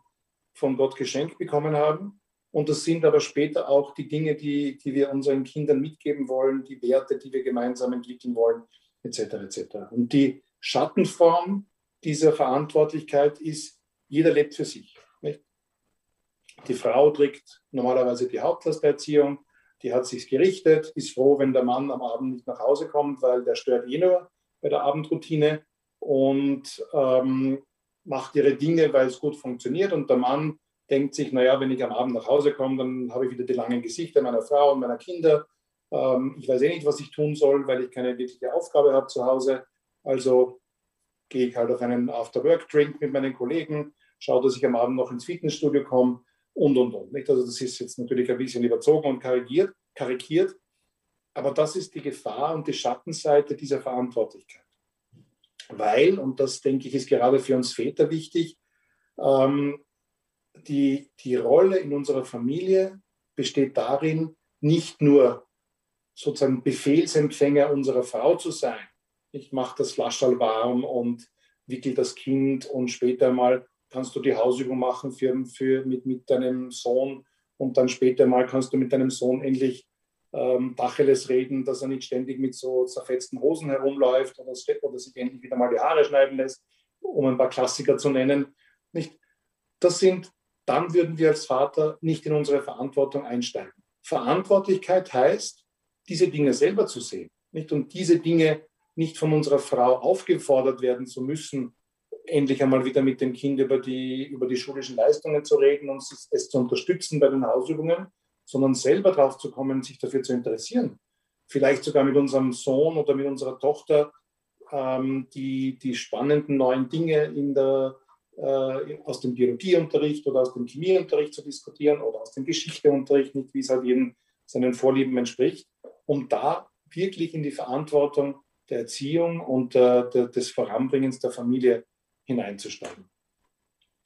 von Gott geschenkt bekommen haben. Und das sind aber später auch die Dinge, die, die wir unseren Kindern mitgeben wollen, die Werte, die wir gemeinsam entwickeln wollen, etc. etc. Und die Schattenform dieser Verantwortlichkeit ist, jeder lebt für sich. Nicht? Die Frau trägt normalerweise die Hauptlast der Erziehung, die hat sich gerichtet, ist froh, wenn der Mann am Abend nicht nach Hause kommt, weil der stört eh nur bei der Abendroutine und ähm, macht ihre Dinge, weil es gut funktioniert. Und der Mann denkt sich, naja, wenn ich am Abend nach Hause komme, dann habe ich wieder die langen Gesichter meiner Frau und meiner Kinder. Ähm, ich weiß eh nicht, was ich tun soll, weil ich keine wirkliche Aufgabe habe zu Hause. Also gehe ich halt auf einen After-Work-Drink mit meinen Kollegen, schaue, dass ich am Abend noch ins Fitnessstudio komme und, und, und. Nicht? Also das ist jetzt natürlich ein bisschen überzogen und karikiert, karikiert, aber das ist die Gefahr und die Schattenseite dieser Verantwortlichkeit. Weil, und das denke ich, ist gerade für uns Väter wichtig, ähm, die, die Rolle in unserer Familie besteht darin, nicht nur sozusagen Befehlsempfänger unserer Frau zu sein. Ich mache das Flaschall warm und wickel das Kind und später mal kannst du die Hausübung machen für, für, mit, mit deinem Sohn und dann später mal kannst du mit deinem Sohn endlich ähm, Dacheles reden, dass er nicht ständig mit so zerfetzten Hosen herumläuft oder, oder sich endlich wieder mal die Haare schneiden lässt, um ein paar Klassiker zu nennen. Nicht? Das sind dann würden wir als Vater nicht in unsere Verantwortung einsteigen. Verantwortlichkeit heißt, diese Dinge selber zu sehen. Nicht? Und diese Dinge nicht von unserer Frau aufgefordert werden zu müssen, endlich einmal wieder mit dem Kind über die, über die schulischen Leistungen zu reden und es zu unterstützen bei den Hausübungen, sondern selber drauf zu kommen, sich dafür zu interessieren. Vielleicht sogar mit unserem Sohn oder mit unserer Tochter ähm, die, die spannenden neuen Dinge in der, äh, aus dem Biologieunterricht oder aus dem Chemieunterricht zu diskutieren oder aus dem Geschichteunterricht, nicht wie es halt jedem seinen Vorlieben entspricht, um da wirklich in die Verantwortung der Erziehung und äh, des Voranbringens der Familie hineinzusteigen.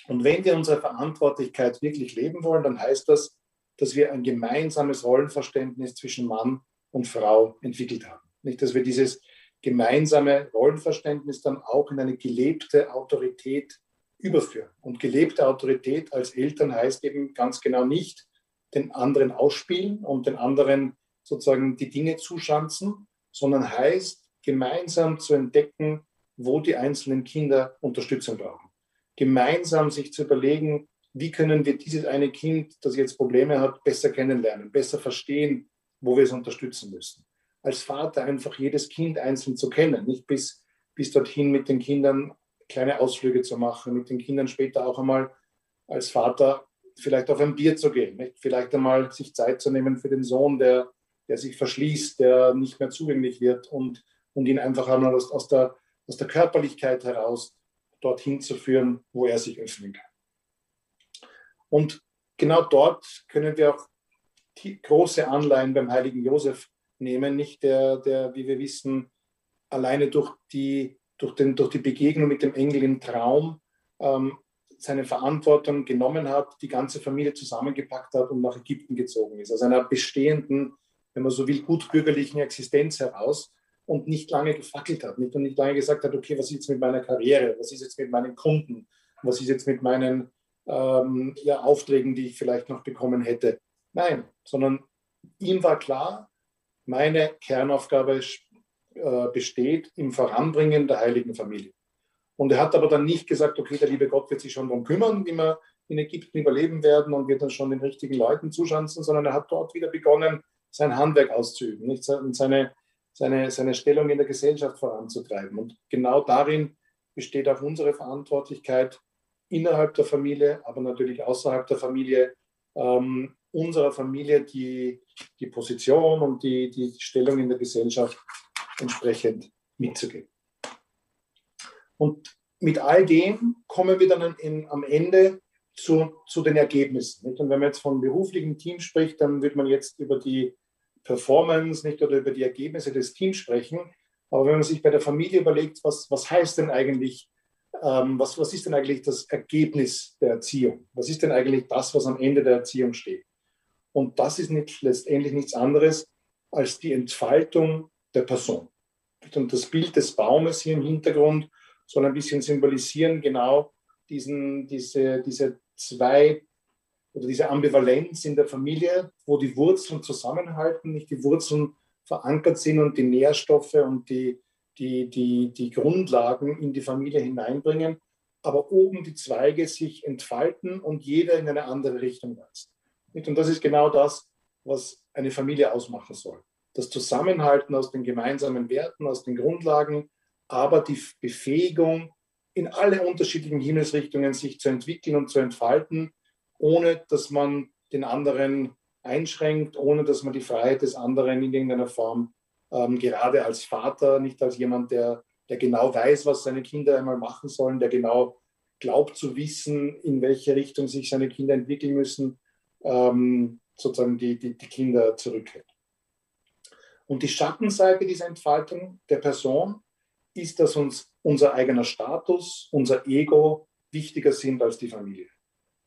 Und wenn wir unsere Verantwortlichkeit wirklich leben wollen, dann heißt das, dass wir ein gemeinsames Rollenverständnis zwischen Mann und Frau entwickelt haben. Nicht, dass wir dieses gemeinsame Rollenverständnis dann auch in eine gelebte Autorität überführen. Und gelebte Autorität als Eltern heißt eben ganz genau nicht den anderen ausspielen und den anderen sozusagen die Dinge zuschanzen, sondern heißt gemeinsam zu entdecken, wo die einzelnen Kinder Unterstützung brauchen. Gemeinsam sich zu überlegen, wie können wir dieses eine Kind, das jetzt Probleme hat, besser kennenlernen, besser verstehen, wo wir es unterstützen müssen. Als Vater einfach jedes Kind einzeln zu kennen, nicht bis, bis dorthin mit den Kindern kleine Ausflüge zu machen, mit den Kindern später auch einmal als Vater vielleicht auf ein Bier zu gehen, nicht? vielleicht einmal sich Zeit zu nehmen für den Sohn, der, der sich verschließt, der nicht mehr zugänglich wird und, und ihn einfach einmal aus, aus, der, aus der Körperlichkeit heraus dorthin zu führen, wo er sich öffnen kann. Und genau dort können wir auch große Anleihen beim heiligen Josef nehmen, nicht der, der, wie wir wissen, alleine durch die, durch den, durch die Begegnung mit dem Engel im Traum ähm, seine Verantwortung genommen hat, die ganze Familie zusammengepackt hat und nach Ägypten gezogen ist. Aus einer bestehenden, wenn man so will, gutbürgerlichen Existenz heraus und nicht lange gefackelt hat, nicht und nicht lange gesagt hat, okay, was ist jetzt mit meiner Karriere, was ist jetzt mit meinen Kunden, was ist jetzt mit meinen ähm, ja, Aufträgen, die ich vielleicht noch bekommen hätte. Nein, sondern ihm war klar, meine Kernaufgabe äh, besteht im Voranbringen der heiligen Familie. Und er hat aber dann nicht gesagt, okay, der liebe Gott wird sich schon darum kümmern, wie wir in Ägypten überleben werden und wird dann schon den richtigen Leuten zuschanzen, sondern er hat dort wieder begonnen, sein Handwerk auszuüben nicht? seine, seine, seine Stellung in der Gesellschaft voranzutreiben. Und genau darin besteht auch unsere Verantwortlichkeit, innerhalb der Familie, aber natürlich außerhalb der Familie, ähm, unserer Familie die, die Position und die, die Stellung in der Gesellschaft entsprechend mitzugeben. Und mit all dem kommen wir dann in, am Ende zu, zu den Ergebnissen. Nicht? Und wenn man jetzt von beruflichem Team spricht, dann wird man jetzt über die Performance nicht oder über die Ergebnisse des Teams sprechen. Aber wenn man sich bei der Familie überlegt, was, was heißt denn eigentlich ähm, was, was ist denn eigentlich das Ergebnis der Erziehung? Was ist denn eigentlich das, was am Ende der Erziehung steht? Und das ist nicht, letztendlich nichts anderes als die Entfaltung der Person. Und das Bild des Baumes hier im Hintergrund soll ein bisschen symbolisieren, genau diesen, diese, diese zwei oder diese Ambivalenz in der Familie, wo die Wurzeln zusammenhalten, nicht die Wurzeln verankert sind und die Nährstoffe und die, die, die, die Grundlagen in die Familie hineinbringen, aber oben die Zweige sich entfalten und jeder in eine andere Richtung wächst. Und das ist genau das, was eine Familie ausmachen soll. Das Zusammenhalten aus den gemeinsamen Werten, aus den Grundlagen, aber die Befähigung, in alle unterschiedlichen Himmelsrichtungen sich zu entwickeln und zu entfalten, ohne dass man den anderen einschränkt, ohne dass man die Freiheit des anderen in irgendeiner Form ähm, gerade als Vater, nicht als jemand, der, der genau weiß, was seine Kinder einmal machen sollen, der genau glaubt zu wissen, in welche Richtung sich seine Kinder entwickeln müssen, ähm, sozusagen die, die, die Kinder zurückhält. Und die Schattenseite dieser Entfaltung der Person ist, dass uns unser eigener Status, unser Ego wichtiger sind als die Familie.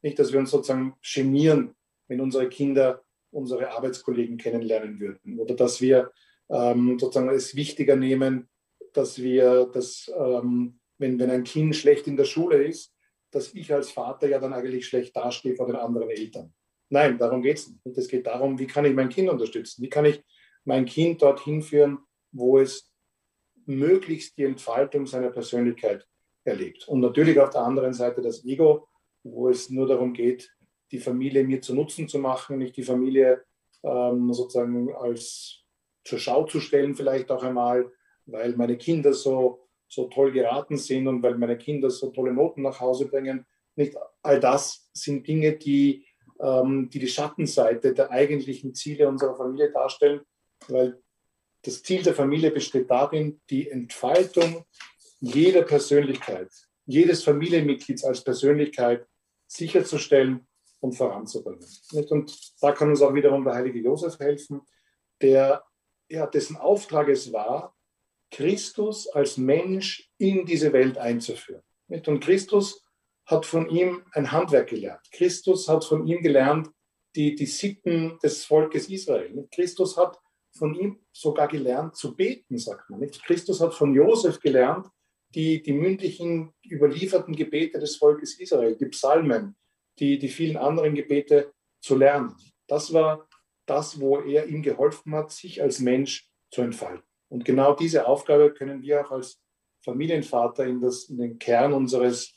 Nicht, dass wir uns sozusagen genieren, wenn unsere Kinder unsere Arbeitskollegen kennenlernen würden oder dass wir ähm, sozusagen es wichtiger nehmen, dass wir das, ähm, wenn, wenn ein Kind schlecht in der Schule ist, dass ich als Vater ja dann eigentlich schlecht dastehe vor den anderen Eltern. Nein, darum geht es nicht. Es geht darum, wie kann ich mein Kind unterstützen? Wie kann ich mein Kind dorthin führen, wo es möglichst die Entfaltung seiner Persönlichkeit erlebt. Und natürlich auf der anderen Seite das Ego, wo es nur darum geht, die Familie mir zu Nutzen zu machen, nicht die Familie ähm, sozusagen als zur Schau zu stellen, vielleicht auch einmal, weil meine Kinder so, so toll geraten sind und weil meine Kinder so tolle Noten nach Hause bringen. Nicht all das sind Dinge, die ähm, die, die Schattenseite der eigentlichen Ziele unserer Familie darstellen, weil das Ziel der Familie besteht darin, die Entfaltung jeder Persönlichkeit, jedes Familienmitglieds als Persönlichkeit sicherzustellen und voranzubringen. Und da kann uns auch wiederum der heilige Josef helfen, der ja, dessen Auftrag es war, Christus als Mensch in diese Welt einzuführen. Und Christus hat von ihm ein Handwerk gelernt. Christus hat von ihm gelernt, die, die Sitten des Volkes Israel. Christus hat von ihm sogar gelernt zu beten, sagt man. Christus hat von Josef gelernt, die, die mündlichen überlieferten Gebete des Volkes Israel, die Psalmen, die, die vielen anderen Gebete zu lernen. Das war das, wo er ihm geholfen hat, sich als Mensch zu entfalten. Und genau diese Aufgabe können wir auch als Familienvater in, das, in den Kern unseres,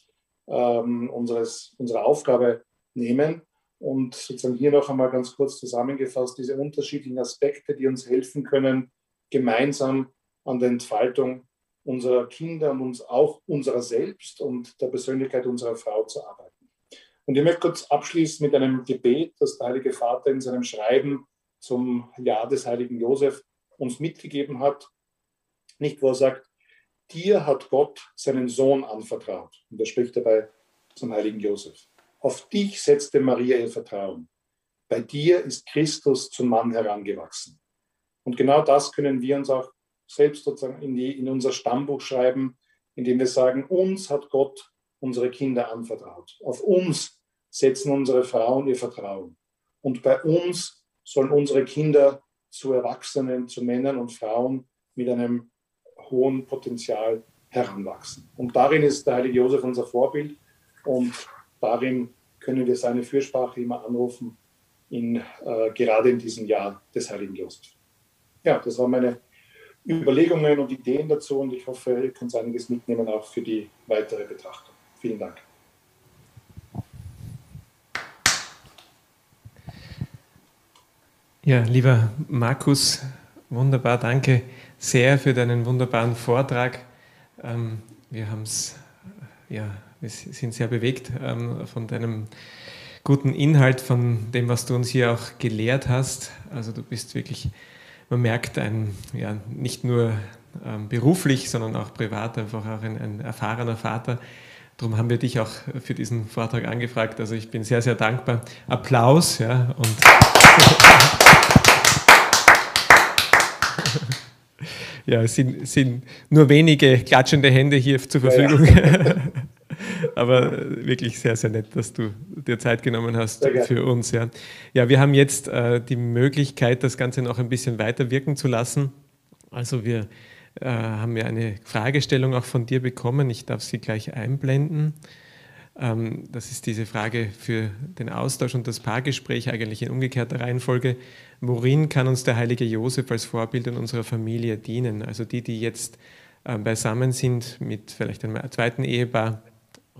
ähm, unseres, unserer Aufgabe nehmen und sozusagen hier noch einmal ganz kurz zusammengefasst diese unterschiedlichen Aspekte, die uns helfen können, gemeinsam an der Entfaltung unserer Kinder und uns auch unserer selbst und der Persönlichkeit unserer Frau zu arbeiten. Und ich möchte kurz abschließen mit einem Gebet, das der Heilige Vater in seinem Schreiben zum Jahr des heiligen Josef uns mitgegeben hat. Nicht, wo er sagt, dir hat Gott seinen Sohn anvertraut. Und er spricht dabei zum heiligen Josef. Auf dich setzte Maria ihr Vertrauen. Bei dir ist Christus zum Mann herangewachsen. Und genau das können wir uns auch selbst sozusagen in, die, in unser Stammbuch schreiben, indem wir sagen, uns hat Gott unsere Kinder anvertraut. Auf uns setzen unsere Frauen ihr Vertrauen. Und bei uns sollen unsere Kinder zu Erwachsenen, zu Männern und Frauen mit einem hohen Potenzial heranwachsen. Und darin ist der heilige Josef unser Vorbild und darin können wir seine Fürsprache immer anrufen, in, äh, gerade in diesem Jahr des heiligen Josef. Ja, das waren meine Überlegungen und Ideen dazu und ich hoffe, ihr könnt einiges mitnehmen auch für die weitere Betrachtung. Vielen Dank. Ja, lieber Markus, wunderbar, danke sehr für deinen wunderbaren Vortrag. Ähm, wir haben es, ja, wir sind sehr bewegt ähm, von deinem guten Inhalt, von dem, was du uns hier auch gelehrt hast. Also du bist wirklich, man merkt, ein, ja, nicht nur ähm, beruflich, sondern auch privat einfach auch ein, ein erfahrener Vater. Darum haben wir dich auch für diesen Vortrag angefragt. Also ich bin sehr, sehr dankbar. Applaus, ja, und ja, es sind, sind nur wenige klatschende Hände hier zur Verfügung. Ja, ja. Aber wirklich sehr, sehr nett, dass du dir Zeit genommen hast für uns. Ja, ja wir haben jetzt äh, die Möglichkeit, das Ganze noch ein bisschen weiter wirken zu lassen. Also wir äh, haben ja eine Fragestellung auch von dir bekommen. Ich darf sie gleich einblenden. Ähm, das ist diese Frage für den Austausch und das Paargespräch eigentlich in umgekehrter Reihenfolge. Worin kann uns der heilige Josef als Vorbild in unserer Familie dienen? Also die, die jetzt äh, beisammen sind mit vielleicht einem zweiten Ehepaar,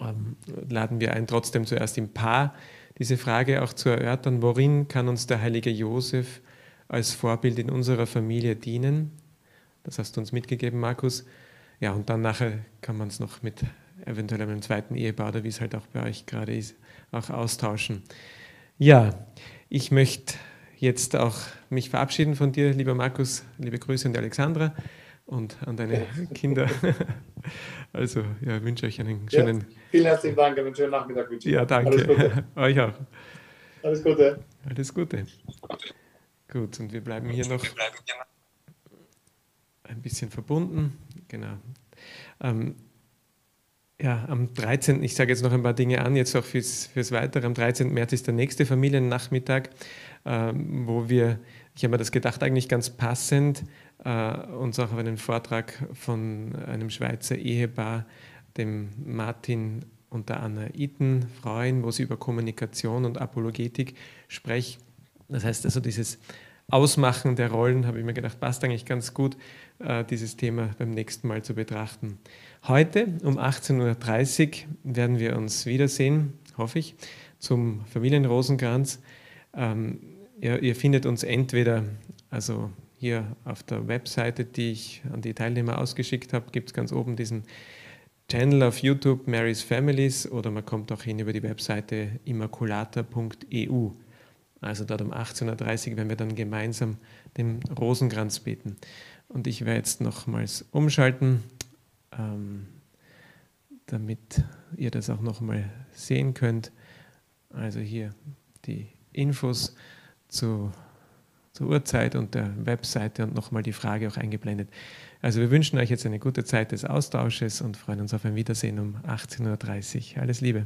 ähm, laden wir ein, trotzdem zuerst im Paar diese Frage auch zu erörtern. Worin kann uns der heilige Josef als Vorbild in unserer Familie dienen? Das hast du uns mitgegeben, Markus. Ja, und dann nachher kann man es noch mit eventuell einem zweiten Ehepaar oder wie es halt auch bei euch gerade ist, auch austauschen. Ja, ich möchte jetzt auch mich verabschieden von dir, lieber Markus. Liebe Grüße an die Alexandra und an deine. Kinder. Also, ja, wünsche euch einen schönen. Ja, vielen herzlichen Dank, einen schönen Nachmittag wünsche ich. Ja, danke. Euch auch. Alles Gute. Alles Gute. Gut, und wir bleiben hier noch ein bisschen verbunden. Genau. Ähm, ja, am 13., ich sage jetzt noch ein paar Dinge an, jetzt auch fürs, fürs Weitere. Am 13. März ist der nächste Familiennachmittag, ähm, wo wir, ich habe mir das gedacht, eigentlich ganz passend, äh, uns auch auf einen Vortrag von einem Schweizer Ehepaar, dem Martin und der Anna Iten, freuen, wo sie über Kommunikation und Apologetik sprechen. Das heißt also, dieses Ausmachen der Rollen, habe ich mir gedacht, passt eigentlich ganz gut, äh, dieses Thema beim nächsten Mal zu betrachten. Heute um 18.30 Uhr werden wir uns wiedersehen, hoffe ich, zum Familienrosenkranz. Ähm, ihr, ihr, findet uns entweder, also hier auf der Webseite, die ich an die Teilnehmer ausgeschickt habe, gibt es ganz oben diesen Channel auf YouTube, Mary's Families, oder man kommt auch hin über die Webseite immaculata.eu. Also dort um 18.30 Uhr werden wir dann gemeinsam den Rosenkranz beten. Und ich werde jetzt nochmals umschalten ähm, damit ihr das auch nochmal sehen könnt. Also hier die Infos zu, zur Uhrzeit und der Webseite und nochmal die Frage auch eingeblendet. Also wir wünschen euch jetzt eine gute Zeit des Austausches und freuen uns auf ein Wiedersehen um 18.30 Uhr. Alles Liebe.